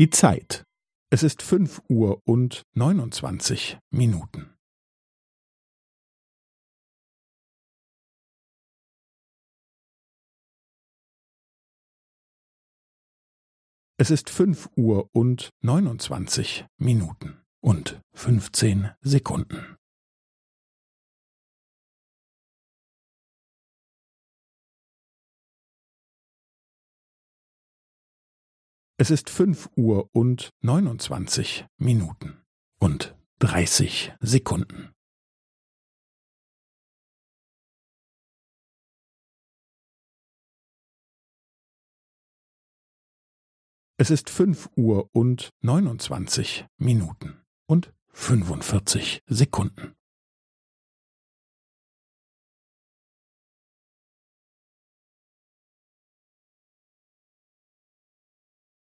Die Zeit. Es ist fünf Uhr und neunundzwanzig Minuten. Es ist fünf Uhr und neunundzwanzig Minuten und fünfzehn Sekunden. Es ist fünf Uhr und neunundzwanzig Minuten und dreißig Sekunden. Es ist fünf Uhr und neunundzwanzig Minuten und fünfundvierzig Sekunden.